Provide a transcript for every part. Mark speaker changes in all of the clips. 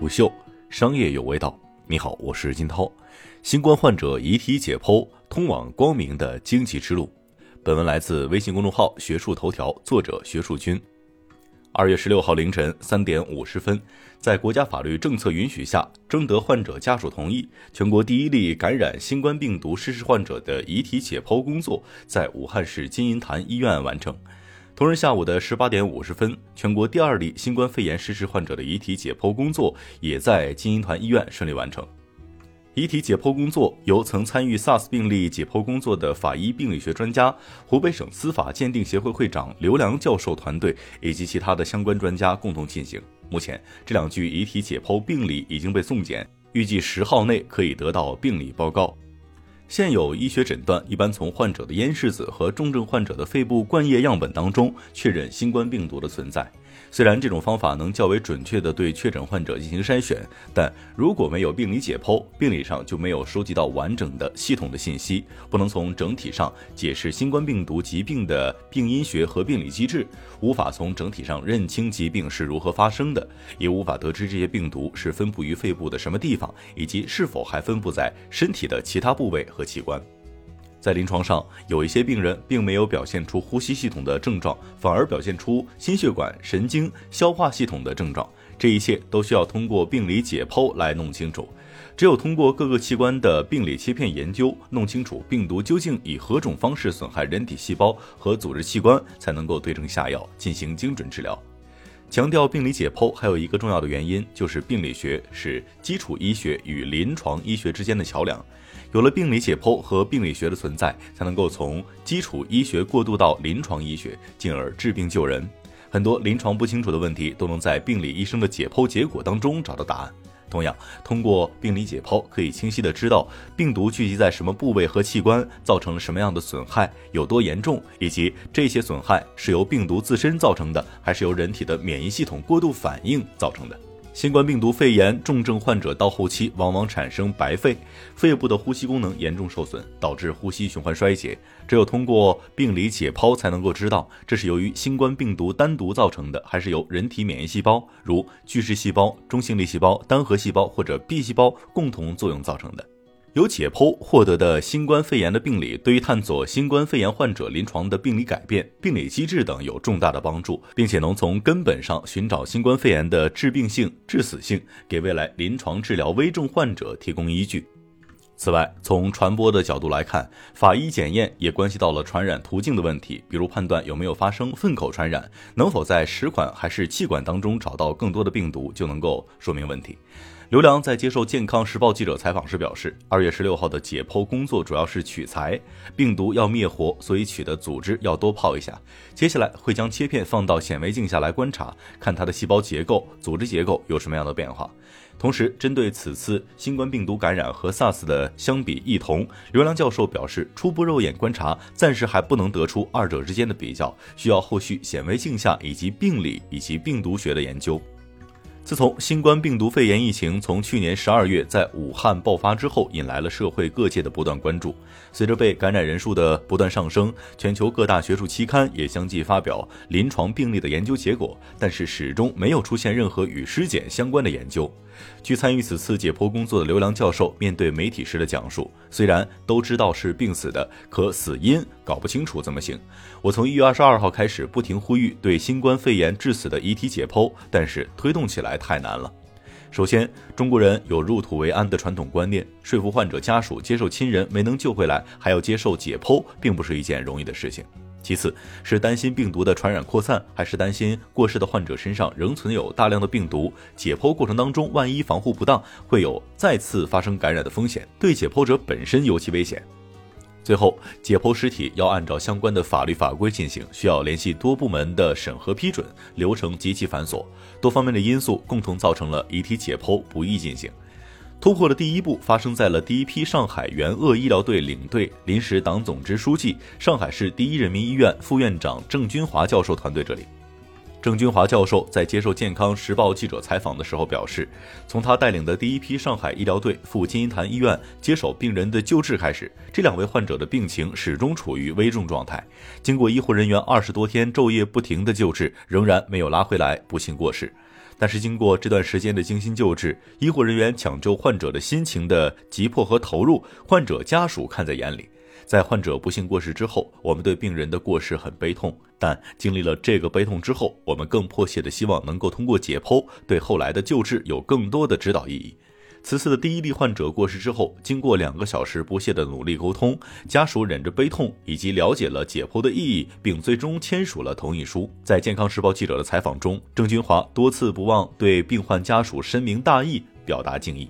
Speaker 1: 虎嗅，商业有味道。你好，我是金涛。新冠患者遗体解剖，通往光明的经济之路。本文来自微信公众号学术头条，作者学术君。二月十六号凌晨三点五十分，在国家法律政策允许下，征得患者家属同意，全国第一例感染新冠病毒逝世患者的遗体解剖工作在武汉市金银潭医院完成。同日下午的十八点五十分，全国第二例新冠肺炎逝世患者的遗体解剖工作也在金银潭医院顺利完成。遗体解剖工作由曾参与 SARS 病例解剖工作的法医病理学专家、湖北省司法鉴定协会会长刘良教授团队以及其他的相关专家共同进行。目前，这两具遗体解剖病理已经被送检，预计十号内可以得到病理报告。现有医学诊断一般从患者的咽拭子和重症患者的肺部灌液样本当中确认新冠病毒的存在。虽然这种方法能较为准确地对确诊患者进行筛选，但如果没有病理解剖，病理上就没有收集到完整的系统的信息，不能从整体上解释新冠病毒疾病的病因学和病理机制，无法从整体上认清疾病是如何发生的，也无法得知这些病毒是分布于肺部的什么地方，以及是否还分布在身体的其他部位和器官。在临床上，有一些病人并没有表现出呼吸系统的症状，反而表现出心血管、神经、消化系统的症状。这一切都需要通过病理解剖来弄清楚。只有通过各个器官的病理切片研究，弄清楚病毒究竟以何种方式损害人体细胞和组织器官，才能够对症下药，进行精准治疗。强调病理解剖还有一个重要的原因，就是病理学是基础医学与临床医学之间的桥梁。有了病理解剖和病理学的存在，才能够从基础医学过渡到临床医学，进而治病救人。很多临床不清楚的问题，都能在病理医生的解剖结果当中找到答案。同样，通过病理解剖，可以清晰的知道病毒聚集在什么部位和器官，造成了什么样的损害，有多严重，以及这些损害是由病毒自身造成的，还是由人体的免疫系统过度反应造成的。新冠病毒肺炎重症患者到后期往往产生白肺，肺部的呼吸功能严重受损，导致呼吸循环衰竭。只有通过病理解剖，才能够知道这是由于新冠病毒单独造成的，还是由人体免疫细胞，如巨噬细胞、中性粒细胞、单核细胞或者 B 细胞共同作用造成的。有解剖获得的新冠肺炎的病理，对于探索新冠肺炎患者临床的病理改变、病理机制等有重大的帮助，并且能从根本上寻找新冠肺炎的致病性、致死性，给未来临床治疗危重患者提供依据。此外，从传播的角度来看，法医检验也关系到了传染途径的问题，比如判断有没有发生粪口传染，能否在食管还是气管当中找到更多的病毒，就能够说明问题。刘良在接受《健康时报》记者采访时表示，二月十六号的解剖工作主要是取材，病毒要灭活，所以取的组织要多泡一下。接下来会将切片放到显微镜下来观察，看它的细胞结构、组织结构有什么样的变化。同时，针对此次新冠病毒感染和 SARS 的相比异同，刘良教授表示，初步肉眼观察暂时还不能得出二者之间的比较，需要后续显微镜下以及病理以及病毒学的研究。自从新冠病毒肺炎疫情从去年十二月在武汉爆发之后，引来了社会各界的不断关注。随着被感染人数的不断上升，全球各大学术期刊也相继发表临床病例的研究结果，但是始终没有出现任何与尸检相关的研究。据参与此次解剖工作的刘良教授面对媒体时的讲述，虽然都知道是病死的，可死因搞不清楚怎么行？我从一月二十二号开始不停呼吁对新冠肺炎致死的遗体解剖，但是推动起来来太难了。首先，中国人有入土为安的传统观念，说服患者家属接受亲人没能救回来，还要接受解剖，并不是一件容易的事情。其次是担心病毒的传染扩散，还是担心过世的患者身上仍存有大量的病毒？解剖过程当中，万一防护不当，会有再次发生感染的风险，对解剖者本身尤其危险。最后，解剖尸体要按照相关的法律法规进行，需要联系多部门的审核批准，流程极其繁琐，多方面的因素共同造成了遗体解剖不易进行。突破的第一步发生在了第一批上海援鄂医疗队领队、临时党总支书记、上海市第一人民医院副院长郑军华教授团队这里。郑军华教授在接受《健康时报》记者采访的时候表示，从他带领的第一批上海医疗队赴金银潭医院接手病人的救治开始，这两位患者的病情始终处于危重状态。经过医护人员二十多天昼夜不停的救治，仍然没有拉回来，不幸过世。但是经过这段时间的精心救治，医护人员抢救患者的心情的急迫和投入，患者家属看在眼里。在患者不幸过世之后，我们对病人的过世很悲痛，但经历了这个悲痛之后，我们更迫切的希望能够通过解剖，对后来的救治有更多的指导意义。此次的第一例患者过世之后，经过两个小时不懈的努力沟通，家属忍着悲痛，以及了解了解剖的意义，并最终签署了同意书。在健康时报记者的采访中，郑军华多次不忘对病患家属深明大义，表达敬意。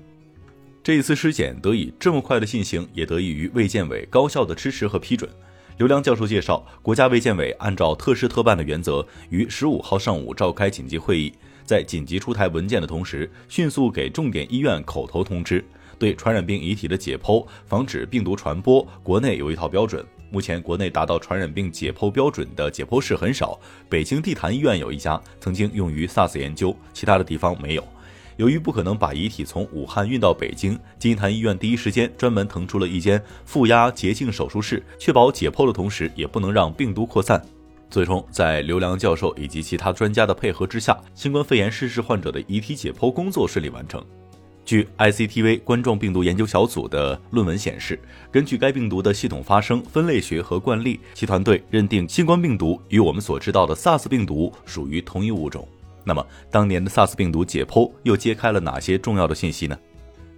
Speaker 1: 这一次尸检得以这么快的进行，也得益于卫健委高效的支持和批准。刘良教授介绍，国家卫健委按照特事特办的原则，于十五号上午召开紧急会议。在紧急出台文件的同时，迅速给重点医院口头通知，对传染病遗体的解剖，防止病毒传播，国内有一套标准。目前国内达到传染病解剖标准的解剖室很少，北京地坛医院有一家，曾经用于 SARS 研究，其他的地方没有。由于不可能把遗体从武汉运到北京，金银潭医院第一时间专门腾出了一间负压洁净手术室，确保解剖的同时，也不能让病毒扩散。最终，在刘良教授以及其他专家的配合之下，新冠肺炎逝世患者的遗体解剖工作顺利完成。据 ICTV 冠状病毒研究小组的论文显示，根据该病毒的系统发生、分类学和惯例，其团队认定新冠病毒与我们所知道的 SARS 病毒属于同一物种。那么，当年的 SARS 病毒解剖又揭开了哪些重要的信息呢？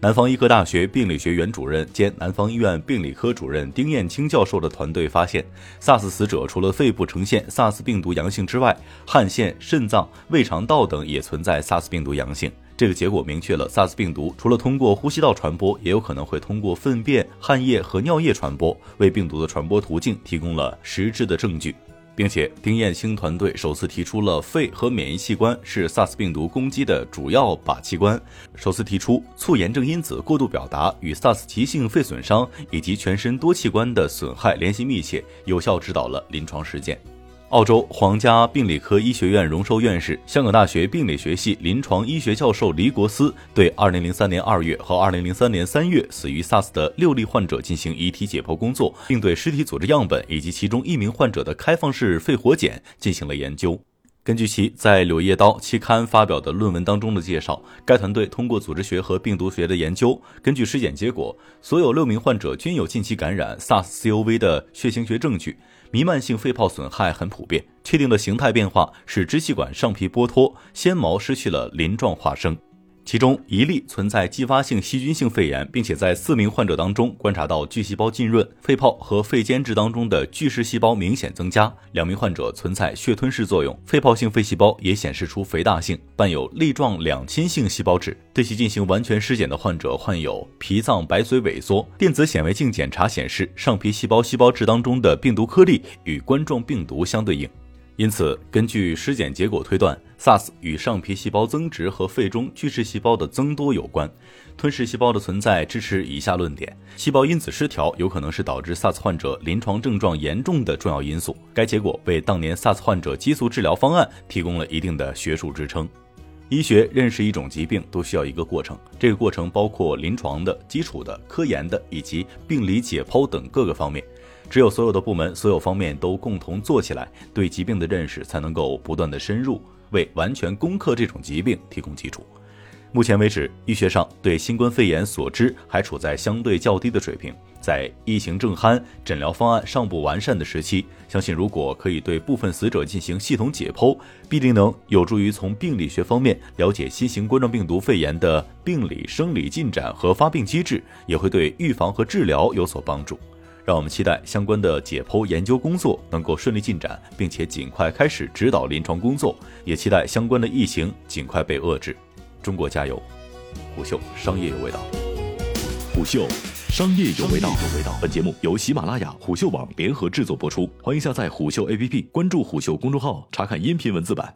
Speaker 1: 南方医科大学病理学原主任兼南方医院病理科主任丁艳青教授的团队发现，SARS 死者除了肺部呈现 SARS 病毒阳性之外，汗腺、肾脏、胃肠道等也存在 SARS 病毒阳性。这个结果明确了 SARS 病毒除了通过呼吸道传播，也有可能会通过粪便、汗液和尿液传播，为病毒的传播途径提供了实质的证据。并且，丁彦青团队首次提出了肺和免疫器官是 SARS 病毒攻击的主要靶器官，首次提出促炎症因子过度表达与 SARS 急性肺损伤以及全身多器官的损害联系密切，有效指导了临床实践。澳洲皇家病理科医学院荣寿院士、香港大学病理学系临床医学教授黎国思对2003年2月和2003年3月死于 SARS 的六例患者进行遗体解剖工作，并对尸体组织样本以及其中一名患者的开放式肺活检进行了研究。根据其在《柳叶刀》期刊发表的论文当中的介绍，该团队通过组织学和病毒学的研究，根据尸检结果，所有六名患者均有近期感染 SARS-CoV 的血清学证据。弥漫性肺泡损害很普遍，确定的形态变化是支气管上皮剥脱，纤毛失去了鳞状化生。其中一例存在继发性细菌性肺炎，并且在四名患者当中观察到巨细胞浸润，肺泡和肺间质当中的巨噬细胞明显增加。两名患者存在血吞噬作用，肺泡性肺细胞也显示出肥大性，伴有粒状两亲性细胞质。对其进行完全尸检的患者患有脾脏白髓萎缩，电子显微镜检查显示上皮细胞细胞质当中的病毒颗粒与冠状病毒相对应。因此，根据尸检结果推断，SARS 与上皮细胞增殖和肺中巨噬细胞的增多有关。吞噬细胞的存在支持以下论点：细胞因子失调有可能是导致 SARS 患者临床症状严重的重要因素。该结果为当年 SARS 患者激素治疗方案提供了一定的学术支撑。医学认识一种疾病都需要一个过程，这个过程包括临床的、基础的、科研的以及病理解剖等各个方面。只有所有的部门、所有方面都共同做起来，对疾病的认识才能够不断的深入，为完全攻克这种疾病提供基础。目前为止，医学上对新冠肺炎所知还处在相对较低的水平，在疫情正酣、诊疗方案尚不完善的时期，相信如果可以对部分死者进行系统解剖，必定能有助于从病理学方面了解新型冠状病毒肺炎的病理生理进展和发病机制，也会对预防和治疗有所帮助。让我们期待相关的解剖研究工作能够顺利进展，并且尽快开始指导临床工作，也期待相关的疫情尽快被遏制。中国加油！虎嗅商业有味道，
Speaker 2: 虎嗅商业有味道。本节目由喜马拉雅、虎嗅网联合制作播出，欢迎下载虎嗅 APP，关注虎嗅公众号，查看音频文字版。